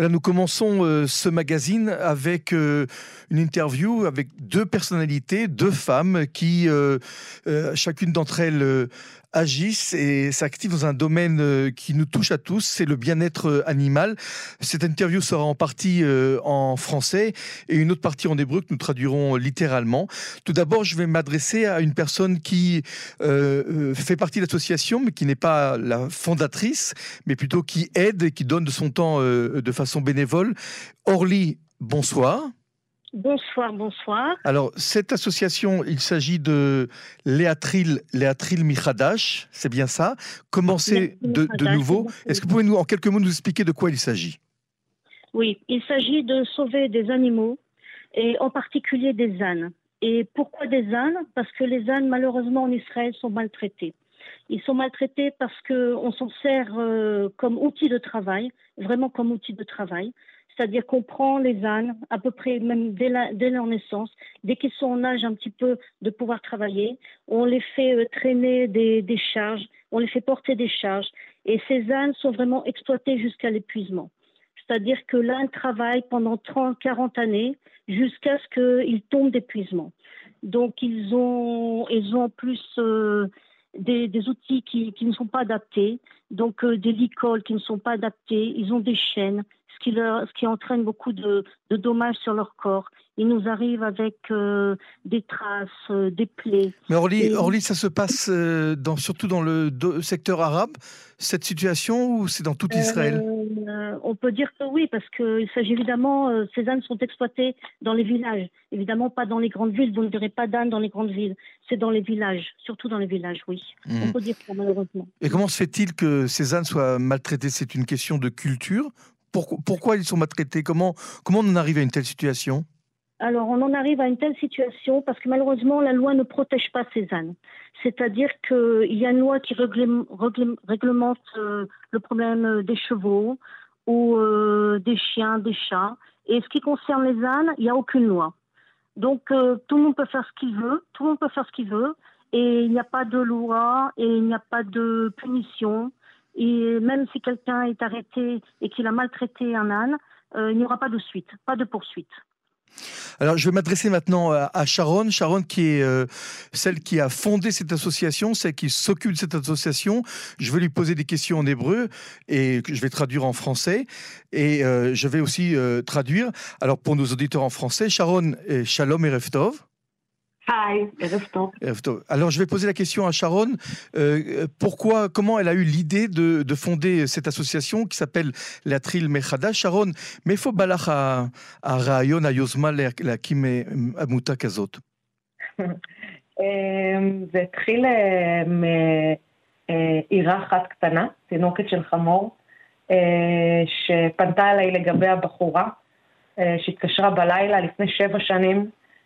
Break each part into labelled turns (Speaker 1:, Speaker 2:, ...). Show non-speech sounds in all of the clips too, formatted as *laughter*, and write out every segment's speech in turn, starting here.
Speaker 1: Nous commençons euh, ce magazine avec euh, une interview avec deux personnalités, deux femmes qui, euh, chacune d'entre elles, agissent et s'activent dans un domaine qui nous touche à tous, c'est le bien-être animal. Cette interview sera en partie en français et une autre partie en hébreu que nous traduirons littéralement. Tout d'abord, je vais m'adresser à une personne qui fait partie de l'association, mais qui n'est pas la fondatrice, mais plutôt qui aide et qui donne de son temps de façon bénévole. Orly, bonsoir.
Speaker 2: Bonsoir, bonsoir.
Speaker 1: Alors, cette association, il s'agit de Léatril, Léatril Michadash, c'est bien ça? Commencez de, de, nouveau? Est-ce que vous pouvez nous, en quelques mots nous expliquer de quoi il s'agit?
Speaker 2: Oui, il s'agit de sauver des animaux, et en particulier des ânes. Et pourquoi des ânes? Parce que les ânes, malheureusement, en Israël, sont maltraités. Ils sont maltraités parce qu'on s'en sert euh, comme outil de travail, vraiment comme outil de travail. C'est-à-dire qu'on prend les ânes, à peu près même dès, leur naissance, dès qu'ils sont en âge un petit peu de pouvoir travailler, on les fait euh, traîner des, charges, on les fait porter des charges. Et ces ânes sont vraiment exploités jusqu'à l'épuisement. C'est-à-dire que l'âne travaille pendant 30, 40 années jusqu'à ce qu'il tombe d'épuisement. Donc ils ont, ils ont en plus euh, des, outils qui, ne sont pas adaptés, donc euh, des licoles qui ne sont pas adaptés, ils ont des chaînes, ce qui, leur, ce qui entraîne beaucoup de, dommages sur leur corps. Ils nous arrivent avec euh, des traces, euh, des plaies.
Speaker 1: Mais Orly, ça se passe dans, surtout dans le secteur arabe, cette situation, ou c'est dans tout Israël?
Speaker 2: On peut dire que oui, parce qu'il s'agit évidemment, ces ânes sont exploités dans les villages, évidemment pas dans les grandes villes, vous ne verrez pas d'ânes dans les grandes villes, c'est dans les villages, surtout dans les villages, oui. On hmm. peut dire ça malheureusement.
Speaker 1: Et comment se fait-il que ces ânes soient maltraités? C'est une question de culture pourquoi, ils sont maltraités? Comment, comment on en arrive à une telle situation?
Speaker 2: Alors, on en arrive à une telle situation parce que malheureusement, la loi ne protège pas ces ânes. C'est-à-dire qu'il y a une loi qui réglemente euh, le problème des chevaux ou euh, des chiens, des chats. Et ce qui concerne les ânes, il n'y a aucune loi. Donc, euh, tout le monde peut faire ce qu'il veut, tout le monde peut faire ce qu'il veut, et il n'y a pas de loi, et il n'y a pas de punition. Et même si quelqu'un est arrêté et qu'il a maltraité un âne, euh, il n'y aura pas de suite, pas de poursuite.
Speaker 1: Alors, je vais m'adresser maintenant à Sharon. Sharon, qui est euh, celle qui a fondé cette association, celle qui s'occupe de cette association. Je vais lui poser des questions en hébreu et je vais traduire en français. Et euh, je vais aussi traduire. Alors, pour nos auditeurs en français, Sharon, Shalom et Reftov.
Speaker 3: Hi,
Speaker 1: Alors, je vais poser la question à Sharon. Euh, pourquoi, comment elle a eu l'idée de, de, fonder cette association qui s'appelle la Tril Mechada Sharon, מאיפה בא לך הרעיון, היוזמה להקים עמותה כזאת?
Speaker 3: זה התחיל מעירה אחת קטנה, תינוקת של חמור, שפנתה אליי לגבי הבחורה, שהתקשרה בלילה לפני שבע שנים.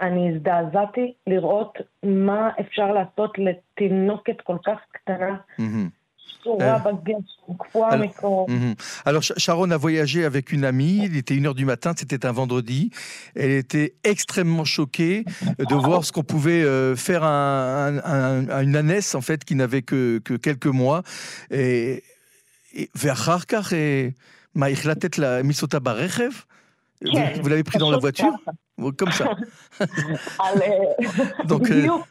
Speaker 3: אני הזדעזעתי לראות מה אפשר לעשות לתינוקת כל כך קטנה.
Speaker 1: Alors, Sharon a voyagé avec une amie, il était une heure du matin, c'était un vendredi. Elle était extrêmement choquée de voir ce qu'on pouvait euh, faire à une ânesse, en fait, qui n'avait que, que quelques mois. Et, vers Kharkar, et tête la misota barechev vous, l'avez pris dans la voiture comme ça. *laughs*
Speaker 3: Donc, בדיוק,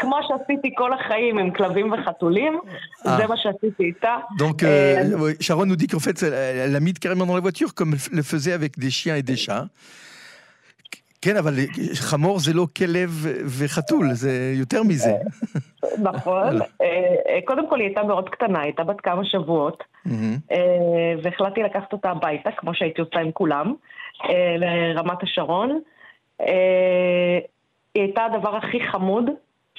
Speaker 3: כמו שעשיתי כל החיים עם כלבים וחתולים, זה מה שעשיתי איתה. *laughs*
Speaker 1: Donc, euh, Sharon nous dit qu'en fait, elle l'a mis carrément dans la voiture, comme elle le faisait avec des chiens et des chats. כן, אבל חמור זה לא כלב וחתול, זה יותר מזה.
Speaker 3: נכון. קודם כל היא הייתה מאוד קטנה, היא הייתה בת כמה שבועות, והחלטתי לקחת אותה הביתה, כמו שהייתי עושה עם כולם. לרמת השרון. היא הייתה הדבר הכי חמוד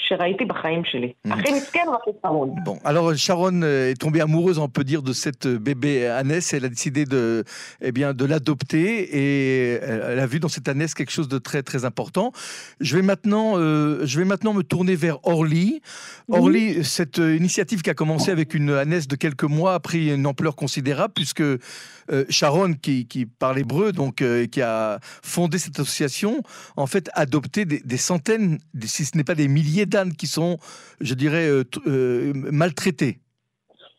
Speaker 3: שראיתי בחיים שלי. Mhm. הכי מסכן והכי חמוד.
Speaker 1: Bon, alors Sharon euh, est tombée amoureuse, on peut dire, de cette euh, bébé Annès. Elle a décidé de, eh bien, de l'adopter et elle a vu dans cette Annès quelque chose de très très important. Je vais maintenant, euh, je vais maintenant me tourner vers Orly. Orly, cette initiative qui a commencé avec une Annès de quelques mois a pris une ampleur considérable puisque Sharon, qui, qui parle hébreu, donc qui a fondé cette association, en fait, adopté des, des centaines, si ce n'est pas des milliers d'ânes qui sont, je dirais, euh, euh, maltraités.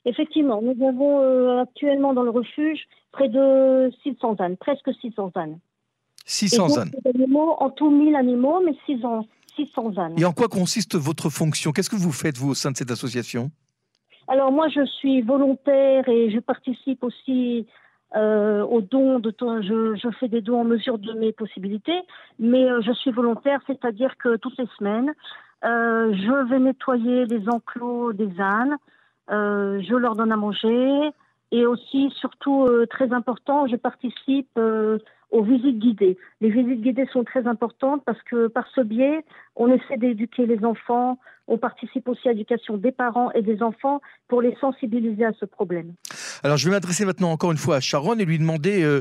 Speaker 2: Effectivement, nous avons euh, actuellement dans le refuge près de 600 ânes, presque 600 ânes.
Speaker 1: 600 ânes.
Speaker 2: en tout 1000 animaux, mais 600, 600 ânes.
Speaker 1: Et en quoi consiste votre fonction? Qu'est-ce que vous faites, vous, au sein de cette association?
Speaker 2: Alors, moi, je suis volontaire et je participe aussi euh, aux dons de je, je, fais des dons en mesure de mes possibilités, mais je suis volontaire, c'est-à-dire que toutes les semaines, euh, je vais nettoyer les enclos des ânes. Euh, je leur donne à manger. Et aussi, surtout, euh, très important, je participe aux visites guidées. Les visites guidées sont très importantes parce que par ce biais, on essaie d'éduquer les enfants, on participe aussi à l'éducation des parents et des enfants pour les sensibiliser à ce problème.
Speaker 1: Alors je vais m'adresser maintenant encore une fois à Sharon et lui demander euh,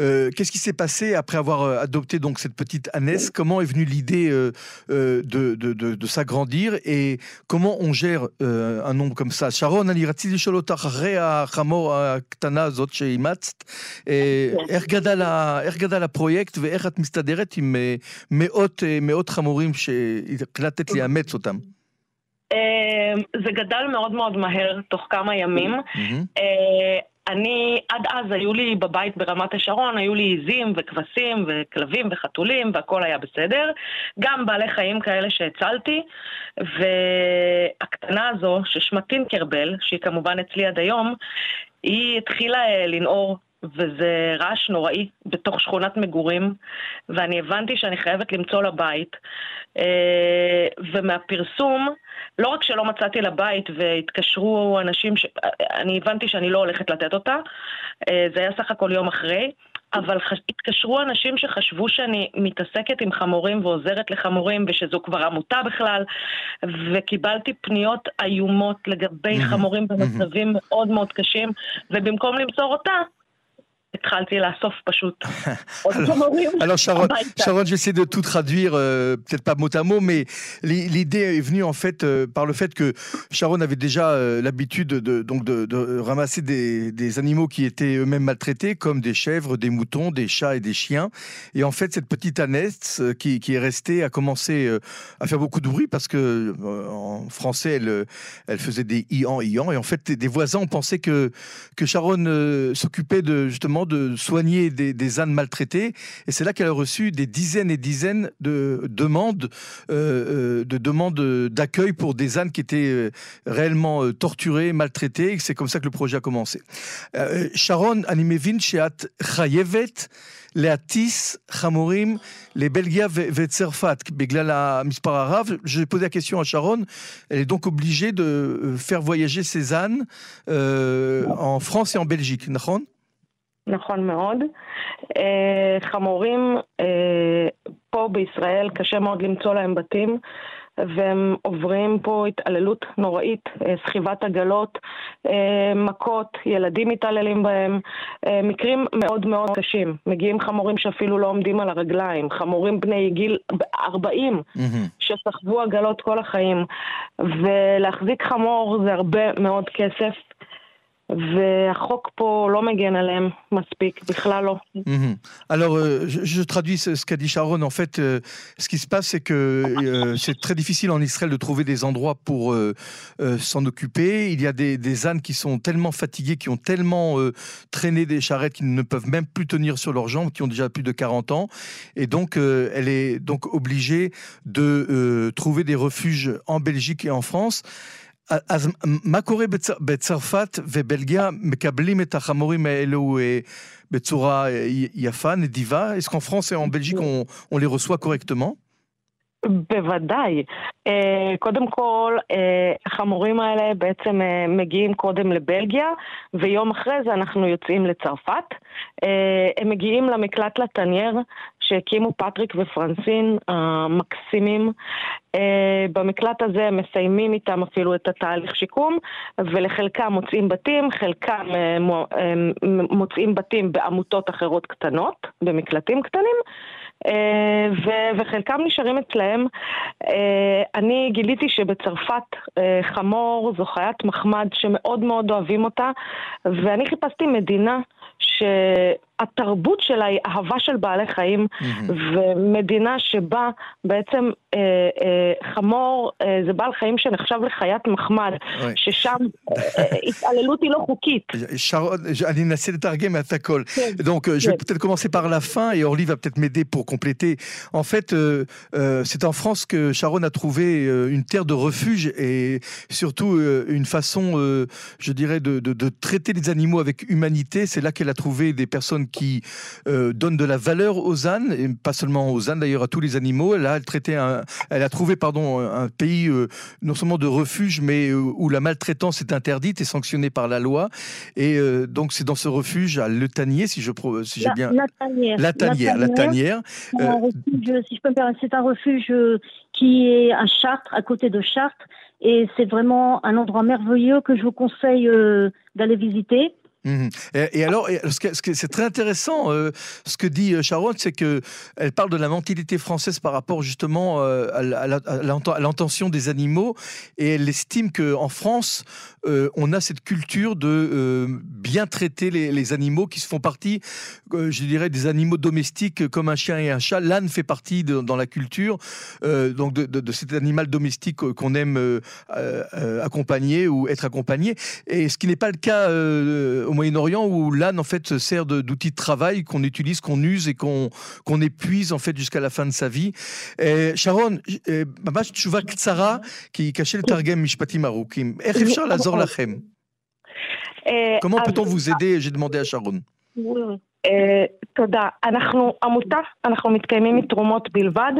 Speaker 1: euh, qu'est-ce qui s'est passé après avoir euh, adopté donc cette petite Annès, comment est venue l'idée de, de, de, de s'agrandir et comment on gère un nombre comme ça. Sharon, אני רציתי לשאול אותך אחרי החמור הקטנה הזאת שאימצת, איך גדל, איך גדל הפרויקט ואיך את מסתדרת עם מאות, מאות חמורים שהחלטת לאמץ אותם?
Speaker 3: אמ, זה גדל מאוד מאוד מהר, תוך כמה ימים. אני, עד אז היו לי בבית ברמת השרון, היו לי עיזים וכבשים וכלבים וחתולים והכל היה בסדר. גם בעלי חיים כאלה שהצלתי. והקטנה הזו, ששמה טינקרבל, שהיא כמובן אצלי עד היום, היא התחילה אה, לנעור וזה רעש נוראי בתוך שכונת מגורים, ואני הבנתי שאני חייבת למצוא לה בית. אה, ומהפרסום, לא רק שלא מצאתי לה בית והתקשרו אנשים, ש... אני הבנתי שאני לא הולכת לתת אותה, אה, זה היה סך הכל יום אחרי, אבל חש... התקשרו אנשים שחשבו שאני מתעסקת עם חמורים ועוזרת לחמורים ושזו כבר עמותה בכלל, וקיבלתי פניות איומות לגבי חמורים במצבים מאוד מאוד קשים, ובמקום למסור אותה, *laughs*
Speaker 1: alors, Sharon, Sharon, je vais essayer de tout traduire, euh, peut-être pas mot à mot, mais l'idée est venue en fait euh, par le fait que Sharon avait déjà euh, l'habitude de, donc de, ramasser des, animaux qui étaient eux-mêmes maltraités, comme des chèvres, des moutons, des chats et des chiens. Et en fait, cette petite Annette qui, est restée a commencé à faire beaucoup de bruit parce que en français, elle, elle faisait des ian ian. Et en fait, des voisins ont pensé que, que Sharon s'occupait de justement de soigner des, ânes maltraités. Et c'est là qu'elle a reçu des dizaines et dizaines de demandes, euh, euh, de demandes d'accueil pour des ânes qui étaient euh, réellement torturés, maltraités. C'est comme ça que le projet a commencé. Sharon, אני מבין שאת חייבת להטיס חמורים לבלגיה וצרפת בגלל המספר הרב. J'ai posé la question à Sharon. Elle est donc obligée de faire voyager ses ânes en France et en Belgique, נכון?
Speaker 3: נכון מאוד. אה, חמורים אה, פה בישראל קשה מאוד למצוא להם בתים. והם עוברים פה התעללות נוראית, אה, סחיבת עגלות, מכות, ילדים מתעללים בהם, מקרים מאוד מאוד קשים. מגיעים חמורים שאפילו לא עומדים על הרגליים, חמורים בני גיל 40 mm-hmm. שסחבו עגלות כל החיים. ולהחזיק חמור זה הרבה מאוד כסף.
Speaker 1: Alors, euh, je, traduis ce, qu'a dit Sharon. En fait, euh, ce qui se passe, c'est que euh, c'est très difficile en Israël de trouver des endroits pour s'en occuper. Il y a des, ânes qui sont tellement fatigués, qui ont tellement traîné des charrettes qu'ils ne peuvent même plus tenir sur leurs jambes, qui ont déjà plus de 40 ans. Et donc, elle est donc obligée de trouver des refuges en Belgique et en France. אז מה קורה בצרפת ובלגיה מקבלים את החמורים האלו בצורה יפה, נדיבה? En Belgique on, on les reçoit correctement?
Speaker 3: בוודאי. קודם כל, החמורים האלה בעצם מגיעים קודם לבלגיה, ויום אחרי זה אנחנו יוצאים לצרפת. הם מגיעים למקלט לטנייר, שהקימו פטריק ופרנסין המקסימים. במקלט הזה הם מסיימים איתם אפילו את התהליך שיקום, ולחלקם מוצאים בתים, חלקם מוצאים בתים בעמותות אחרות קטנות, במקלטים קטנים. ו- וחלקם נשארים אצלהם. אני גיליתי שבצרפת חמור זו חיית מחמד שמאוד מאוד אוהבים אותה, ואני חיפשתי מדינה שהתרבות שלה היא אהבה של בעלי חיים, mm-hmm. ומדינה שבה בעצם אה, אה, חמור אה, זה בעל חיים שנחשב לחיית מחמד, oui. ששם התעללות היא לא חוקית. *laughs*
Speaker 1: אני אנסה לתרגם את הכל. Donc, je vais peut-être commencer par la fin et Orly va peut-être m'aider pour compléter. En fait, euh, euh, c'est en France que Sharon a trouvé une terre de refuge et surtout euh, une façon, je dirais, de, de, de, traiter les animaux avec humanité. C'est là qu'elle a trouvé des personnes qui euh, donnent de la valeur aux ânes, et pas seulement aux ânes d'ailleurs, à tous les animaux. Là, elle, traitait un, elle a trouvé pardon, un pays euh, non seulement de refuge, mais euh, où la maltraitance est interdite et sanctionnée par la loi. Et donc, c'est dans ce refuge à Le Tanier, si je si j'ai bien.
Speaker 2: La Tanière.
Speaker 1: La Tanière. La Tanière.
Speaker 2: Refuge, si je peux me permettre, c'est un refuge qui est à Chartres, à côté de Chartres. Et c'est vraiment un endroit merveilleux que je vous conseille d'aller visiter.
Speaker 1: Mmh. Et, alors, ce que, c'est très intéressant, euh, ce que dit euh, Sharon, c'est que elle parle de la mentalité française par rapport justement euh, à l'intention des animaux, et elle estime que en France, on a cette culture de bien traiter les, animaux qui se font partie, je dirais, des animaux domestiques comme un chien et un chat. L'âne fait partie dans la culture, donc de, de, cet animal domestique qu'on aime accompagner ou être accompagné, et ce qui n'est pas le cas au Moyen-Orient où l'âne en fait sert d'outil de, travail qu'on utilise, qu'on use et qu'on qu'on épuise en fait jusqu'à la fin de sa vie. Et Sharon, ממש תשובה קצרה, כי קשה לתרגם משפטים ארוכים. איך אפשר לעזור לכם? Comment peut-on vous aider J'ai demandé à Sharon.
Speaker 3: תודה. אנחנו עמותה, אנחנו מתקיימים מתרומות בלבד,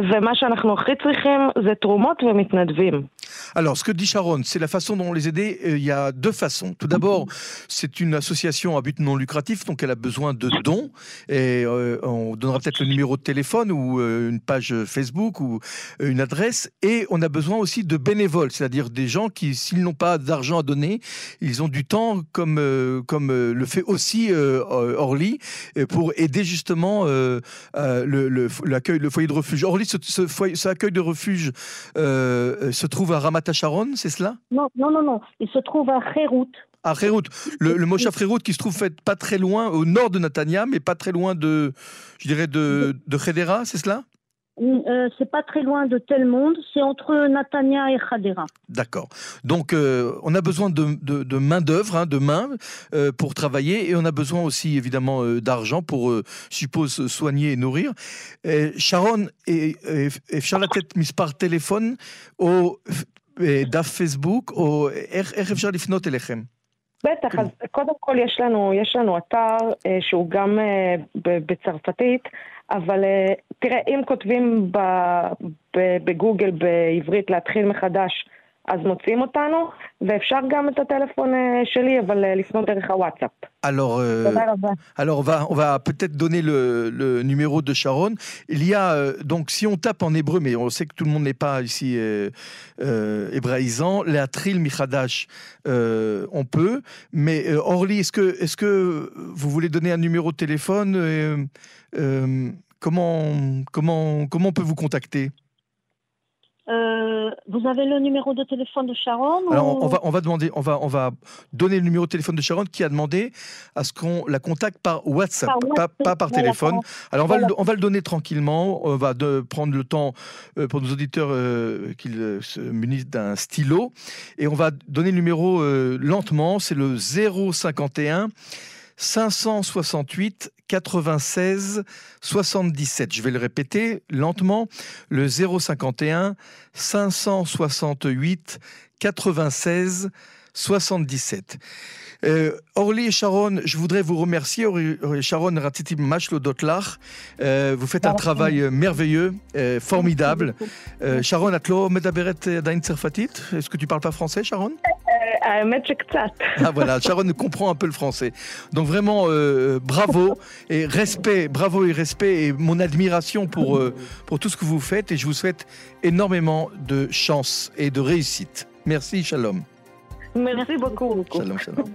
Speaker 3: ומה שאנחנו הכי צריכים זה תרומות ומתנדבים.
Speaker 1: Alors, ce que dit Sharon, c'est la façon dont les aider. Euh, il y a deux façons. Tout d'abord, c'est une association à but non lucratif, donc elle a besoin de dons. Et euh, on donnera peut-être le numéro de téléphone ou euh, une page Facebook ou une adresse. Et on a besoin aussi de bénévoles, c'est-à-dire des gens qui, s'ils n'ont pas d'argent à donner, ils ont du temps, comme, comme le fait aussi Orly, pour aider justement le, l'accueil, le foyer de refuge. Orly, ce, ce, foyer, ce accueil de refuge se trouve à Ramat Sharon, c'est cela?
Speaker 2: Non, non, non, non. Il se trouve à Khérout.
Speaker 1: À Khérout. Le, le Moshav qui se trouve fait pas très loin, au nord de Natania, mais pas très loin de, je dirais, de, de Khedera, c'est cela?
Speaker 2: euh, c'est pas très loin de tel monde, c'est entre Natania et Khadera.
Speaker 1: D'accord. Donc euh, on a besoin de, de, de main d'œuvre, hein, de main euh, pour travailler, et on a besoin aussi évidemment euh, d'argent pour, euh, suppose, soigner et nourrir. Et Sharon, אפשר לתת מספר טלפון או דף פייסבוק, או איך, איך אפשר לפנות אליכם?
Speaker 3: בטח, אז קודם כל יש לנו, יש לנו אתר שהוא גם בצרפתית. אבל תראה, אם כותבים בגוגל בעברית להתחיל מחדש, אז מוצאים אותנו, ואפשר גם את הטלפון שלי, אבל לפנות דרך הוואטסאפ.
Speaker 1: Alors, euh, alors on va, on va peut-être donner le, le, numéro de Sharon. Il y a, euh, donc, si on tape en hébreu, mais on sait que tout le monde n'est pas ici euh, euh, hébraïsant, la tril michadash, euh, on peut. Mais Orly, est-ce que, est que vous voulez donner un numéro de téléphone comment, comment, comment on peut vous contacter
Speaker 2: Euh, vous avez le numéro de téléphone de Sharon
Speaker 1: Alors on va on va demander on va on va donner le numéro de téléphone de Sharon qui a demandé à ce qu'on la contacte par WhatsApp, Pas, par téléphone. Alors on va le, on va le donner tranquillement. On va de, prendre le temps euh, pour nos auditeurs euh, qu'ils se munissent d'un stylo et on va donner le numéro lentement. C'est le 051 568 96 77. Je vais le répéter lentement. Le 051 568 96 77. Orly et Sharon, je voudrais vous remercier. Sharon Ratiti Mashlo Dotlach. Euh, vous faites un travail euh, merveilleux, euh, formidable. Sharon, Atlo Medaberet Dain Est-ce que tu parles pas français, Sharon? *laughs* Ah voilà, Sharon comprend un peu le français. Donc vraiment, euh, bravo *laughs* et respect, bravo et respect et mon admiration pour, euh, pour tout ce que vous faites et je vous souhaite énormément de chance et de réussite. Merci, shalom.
Speaker 3: Merci beaucoup.
Speaker 1: Shalom, shalom.